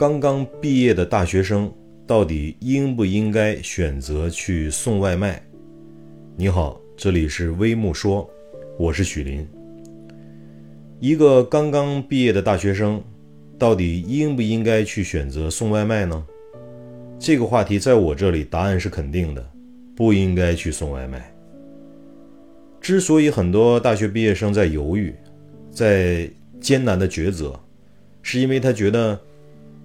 刚刚毕业的大学生到底应不应该选择去送外卖？你好，这里是微木说，我是许林。一个刚刚毕业的大学生，到底应不应该去选择送外卖呢？这个话题在我这里答案是肯定的，不应该去送外卖。之所以很多大学毕业生在犹豫，在艰难的抉择，是因为他觉得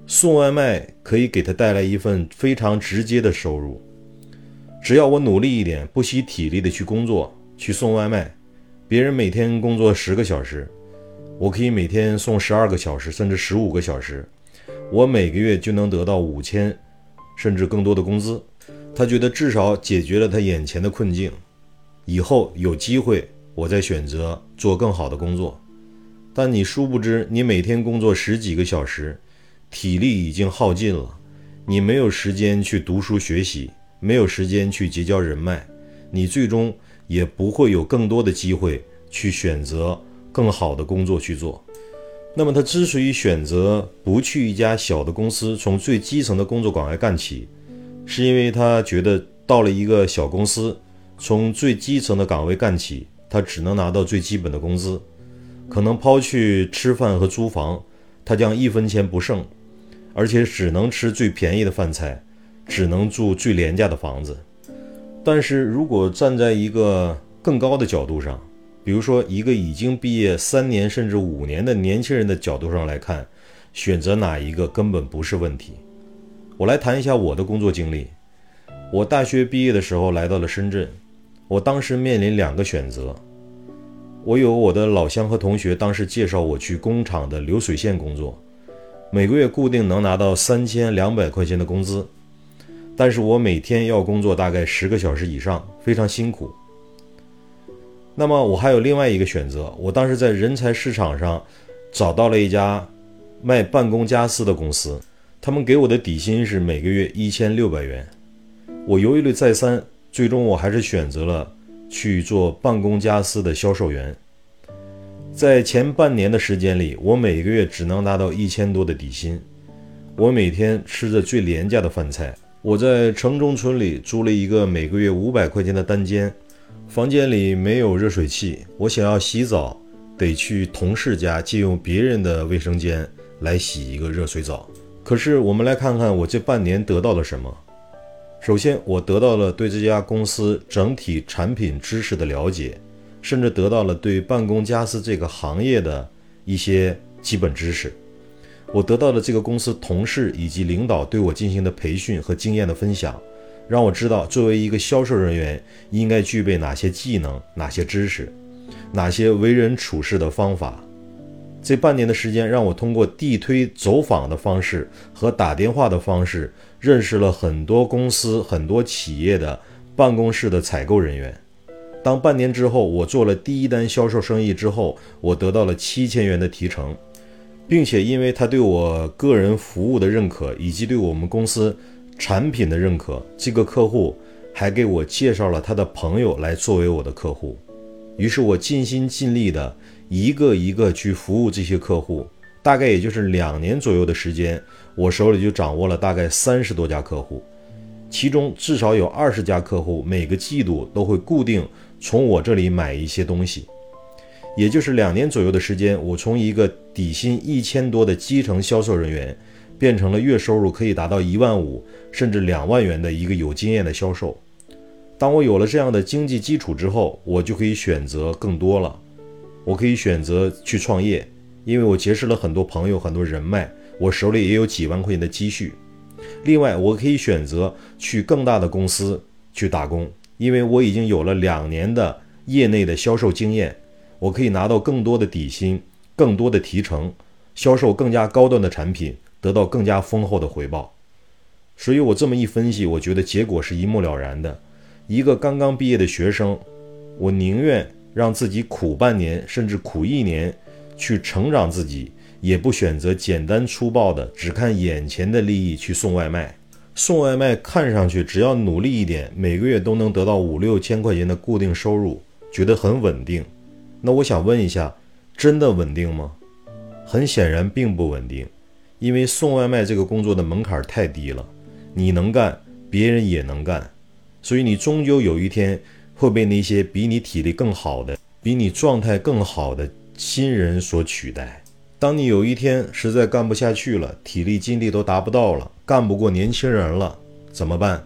送外卖可以给他带来一份非常直接的收入。只要我努力一点，不惜体力的去工作，去送外卖，别人每天工作十个小时。我可以每天送十二个小时，甚至十五个小时，我每个月就能得到五千，甚至更多的工资。他觉得至少解决了他眼前的困境，以后有机会我再选择做更好的工作。但你殊不知，你每天工作十几个小时，体力已经耗尽了，你没有时间去读书学习，没有时间去结交人脉，你最终也不会有更多的机会去选择。更好的工作去做，那么他之所以选择不去一家小的公司，从最基层的工作岗位干起，是因为他觉得到了一个小公司，从最基层的岗位干起，他只能拿到最基本的工资，可能抛去吃饭和租房，他将一分钱不剩，而且只能吃最便宜的饭菜，只能住最廉价的房子。但是如果站在一个更高的角度上，比如说，一个已经毕业三年甚至五年的年轻人的角度上来看，选择哪一个根本不是问题。我来谈一下我的工作经历。我大学毕业的时候来到了深圳，我当时面临两个选择。我有我的老乡和同学，当时介绍我去工厂的流水线工作，每个月固定能拿到三千两百块钱的工资，但是我每天要工作大概十个小时以上，非常辛苦。那么我还有另外一个选择，我当时在人才市场上找到了一家卖办公家私的公司，他们给我的底薪是每个月一千六百元。我犹豫了再三，最终我还是选择了去做办公家私的销售员。在前半年的时间里，我每个月只能拿到一千多的底薪，我每天吃着最廉价的饭菜。我在城中村里租了一个每个月五百块钱的单间。房间里没有热水器，我想要洗澡，得去同事家借用别人的卫生间来洗一个热水澡。可是，我们来看看我这半年得到了什么。首先，我得到了对这家公司整体产品知识的了解，甚至得到了对办公家私这个行业的一些基本知识。我得到了这个公司同事以及领导对我进行的培训和经验的分享。让我知道，作为一个销售人员，应该具备哪些技能、哪些知识、哪些为人处事的方法。这半年的时间，让我通过地推走访的方式和打电话的方式，认识了很多公司、很多企业的办公室的采购人员。当半年之后，我做了第一单销售生意之后，我得到了七千元的提成，并且因为他对我个人服务的认可，以及对我们公司。产品的认可，这个客户还给我介绍了他的朋友来作为我的客户，于是我尽心尽力的一个一个去服务这些客户，大概也就是两年左右的时间，我手里就掌握了大概三十多家客户，其中至少有二十家客户每个季度都会固定从我这里买一些东西，也就是两年左右的时间，我从一个底薪一千多的基层销售人员。变成了月收入可以达到一万五甚至两万元的一个有经验的销售。当我有了这样的经济基础之后，我就可以选择更多了。我可以选择去创业，因为我结识了很多朋友、很多人脉，我手里也有几万块钱的积蓄。另外，我可以选择去更大的公司去打工，因为我已经有了两年的业内的销售经验，我可以拿到更多的底薪、更多的提成，销售更加高端的产品。得到更加丰厚的回报，所以我这么一分析，我觉得结果是一目了然的。一个刚刚毕业的学生，我宁愿让自己苦半年，甚至苦一年，去成长自己，也不选择简单粗暴的只看眼前的利益去送外卖。送外卖看上去只要努力一点，每个月都能得到五六千块钱的固定收入，觉得很稳定。那我想问一下，真的稳定吗？很显然并不稳定。因为送外卖这个工作的门槛太低了，你能干，别人也能干，所以你终究有一天会被那些比你体力更好的、比你状态更好的新人所取代。当你有一天实在干不下去了，体力精力都达不到了，干不过年轻人了，怎么办？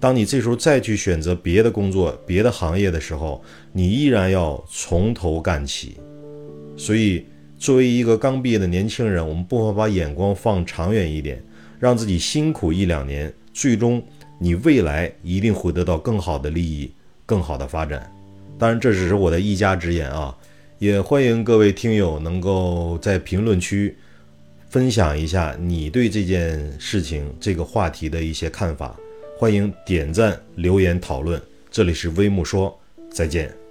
当你这时候再去选择别的工作、别的行业的时候，你依然要从头干起。所以，作为一个刚毕业的年轻人，我们不妨把眼光放长远一点，让自己辛苦一两年，最终你未来一定会得到更好的利益、更好的发展。当然，这只是我的一家之言啊。也欢迎各位听友能够在评论区分享一下你对这件事情、这个话题的一些看法。欢迎点赞、留言、讨论。这里是微木说，再见。